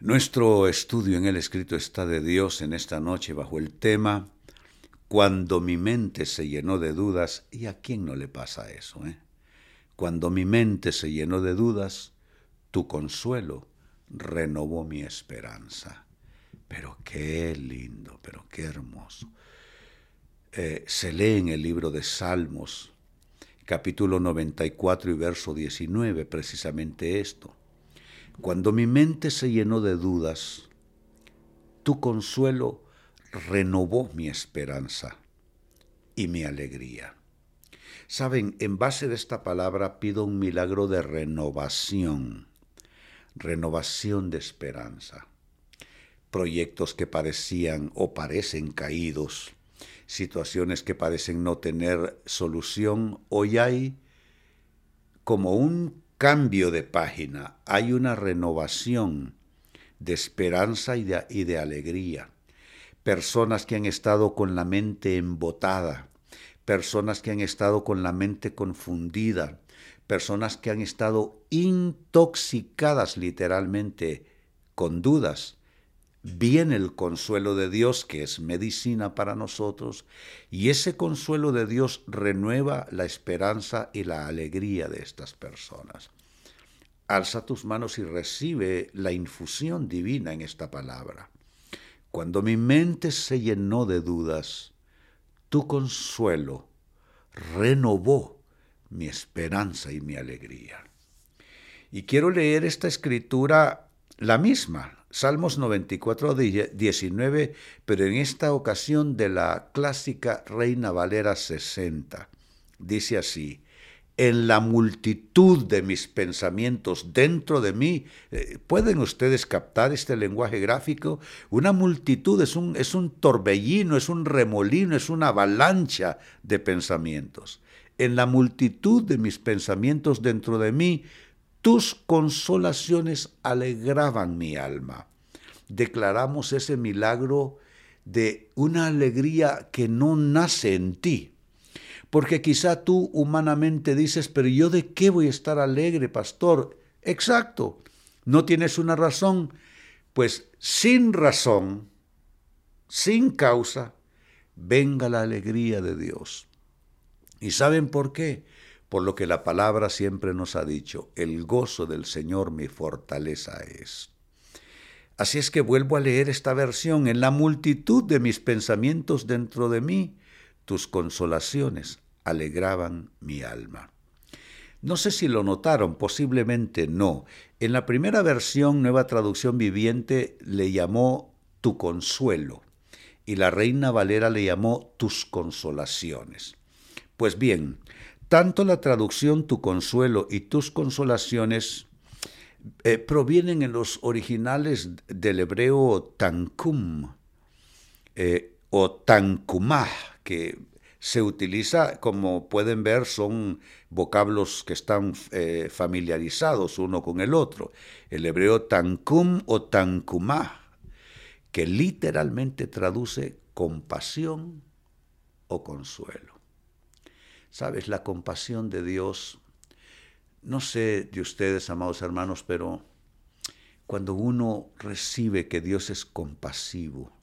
Nuestro estudio en el escrito está de Dios en esta noche bajo el tema Cuando mi mente se llenó de dudas, ¿y a quién no le pasa eso? Eh? Cuando mi mente se llenó de dudas, tu consuelo renovó mi esperanza. Pero qué lindo, pero qué hermoso. Eh, se lee en el libro de Salmos, capítulo 94 y verso 19, precisamente esto. Cuando mi mente se llenó de dudas, tu consuelo renovó mi esperanza y mi alegría. Saben, en base de esta palabra pido un milagro de renovación, renovación de esperanza. Proyectos que parecían o parecen caídos, situaciones que parecen no tener solución, hoy hay como un cambio de página, hay una renovación de esperanza y de, y de, alegría. Personas que han estado con la mente embotada, personas que han estado con la mente confundida, personas que han estado intoxicadas literalmente con dudas, viene el consuelo de Dios, que es medicina para nosotros, y ese consuelo de Dios renueva la esperanza y la alegría de estas personas. Alza tus manos y recibe la infusión divina en esta palabra. Cuando mi mente se llenó de dudas, tu consuelo renovó mi esperanza y mi alegría. Y quiero leer esta escritura, la misma, Salmos 94, 19, pero en esta ocasión de la clásica Reina Valera 60. Dice así, en la multitud de mis pensamientos dentro de mí. Eh, ¿Pueden ustedes captar este lenguaje gráfico? Una multitud es un, es un torbellino, es un remolino, es una avalancha de pensamientos. En la multitud de mis pensamientos dentro de mí, tus consolaciones alegraban mi alma. Declaramos ese milagro de una alegría que no nace en ti. Porque quizá tú humanamente dices, pero yo de qué voy a estar alegre, pastor. Exacto, no tienes una razón. Pues sin razón, sin causa, venga la alegría de Dios. ¿Y saben por qué? Por lo que la palabra siempre nos ha dicho, el gozo del Señor mi fortaleza es. Así es que vuelvo a leer esta versión, en la multitud de mis pensamientos dentro de mí, tus consolaciones alegraban mi alma. No sé si lo notaron, posiblemente no. En la primera versión, Nueva Traducción Viviente, le llamó tu consuelo y la Reina Valera le llamó tus consolaciones. Pues bien, tanto la traducción tu consuelo y tus consolaciones eh, provienen en los originales del hebreo tankum eh, o tankumah, que se utiliza, como pueden ver, son vocablos que están eh, familiarizados uno con el otro. El hebreo tankum o tankumah, que literalmente traduce compasión o consuelo. Sabes, la compasión de Dios, no sé de ustedes, amados hermanos, pero cuando uno recibe que Dios es compasivo,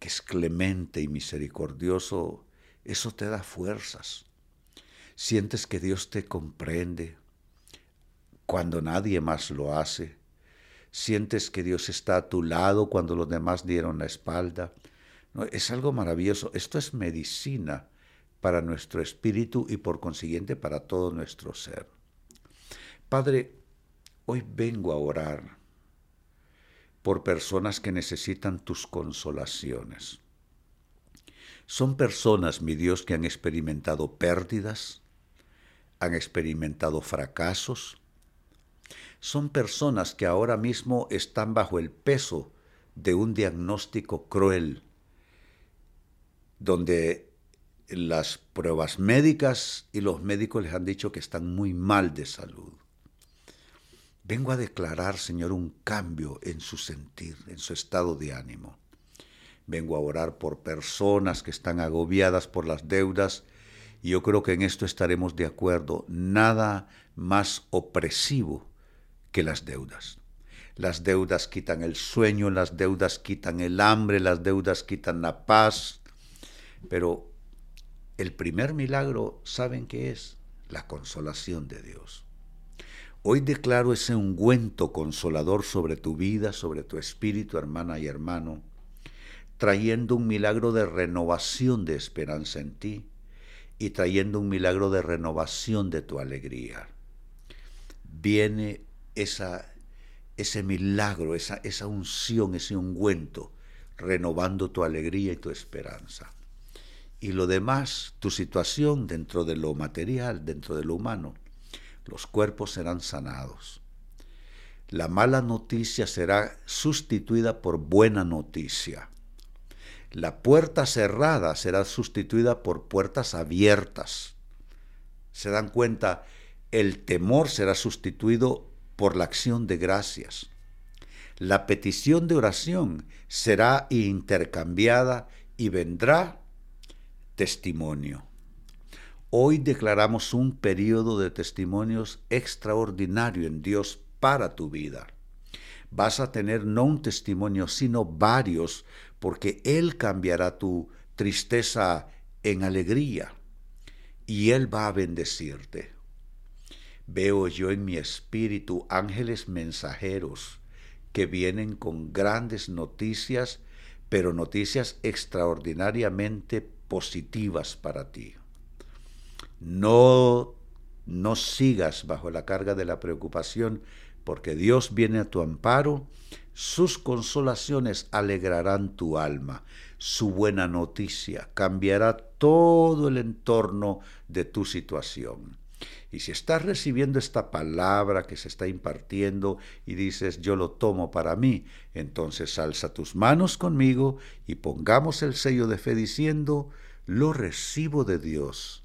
que es clemente y misericordioso, eso te da fuerzas. Sientes que Dios te comprende cuando nadie más lo hace. Sientes que Dios está a tu lado cuando los demás dieron la espalda. No, es algo maravilloso. Esto es medicina para nuestro espíritu y por consiguiente para todo nuestro ser. Padre, hoy vengo a orar por personas que necesitan tus consolaciones. Son personas, mi Dios, que han experimentado pérdidas, han experimentado fracasos. Son personas que ahora mismo están bajo el peso de un diagnóstico cruel, donde las pruebas médicas y los médicos les han dicho que están muy mal de salud. Vengo a declarar, Señor, un cambio en su sentir, en su estado de ánimo. Vengo a orar por personas que están agobiadas por las deudas Y yo creo que en esto estaremos de acuerdo. Nada más opresivo que las deudas. Las deudas quitan el sueño, las deudas quitan el hambre, las deudas quitan la paz. Pero el primer milagro, ¿saben qué es? La consolación de Dios. Hoy declaro ese ungüento consolador sobre tu vida, sobre tu espíritu, hermana y hermano, trayendo un milagro de renovación de esperanza en ti y trayendo un milagro de renovación de tu alegría. Viene esa ese milagro, esa, esa unción, ese ungüento, renovando tu alegría y tu esperanza. Y lo demás, tu situación dentro de lo material, dentro de lo humano, los cuerpos serán sanados. La mala noticia será sustituida por buena noticia. La puerta cerrada será sustituida por puertas abiertas. ¿Se dan cuenta? El temor será sustituido por la acción de gracias. La petición de oración será intercambiada y vendrá testimonio. Hoy declaramos un periodo de testimonios extraordinario en Dios para tu vida. Vas a tener no un testimonio, sino varios, porque Él cambiará tu tristeza en alegría y Él va a bendecirte. Veo yo en mi espíritu ángeles mensajeros que vienen con grandes noticias, pero noticias extraordinariamente positivas para ti. No no sigas bajo la carga de la preocupación, porque Dios viene a tu amparo, sus consolaciones alegrarán tu alma, su buena noticia cambiará todo el entorno de tu situación. Y si estás recibiendo esta palabra que se está impartiendo y dices, yo lo tomo para mí, entonces alza tus manos conmigo y pongamos el sello de fe diciendo, lo recibo de Dios,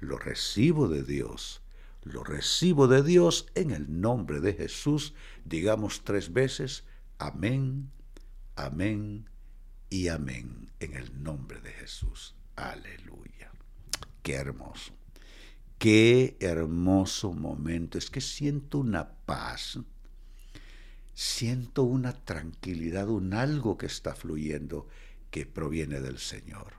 lo recibo de Dios, lo recibo de Dios en el nombre de Jesús. Digamos tres veces, amén, amén y amén en el nombre de Jesús. Aleluya. Qué hermoso. Qué hermoso momento. Es que siento una paz. Siento una tranquilidad, un algo que está fluyendo que proviene del Señor.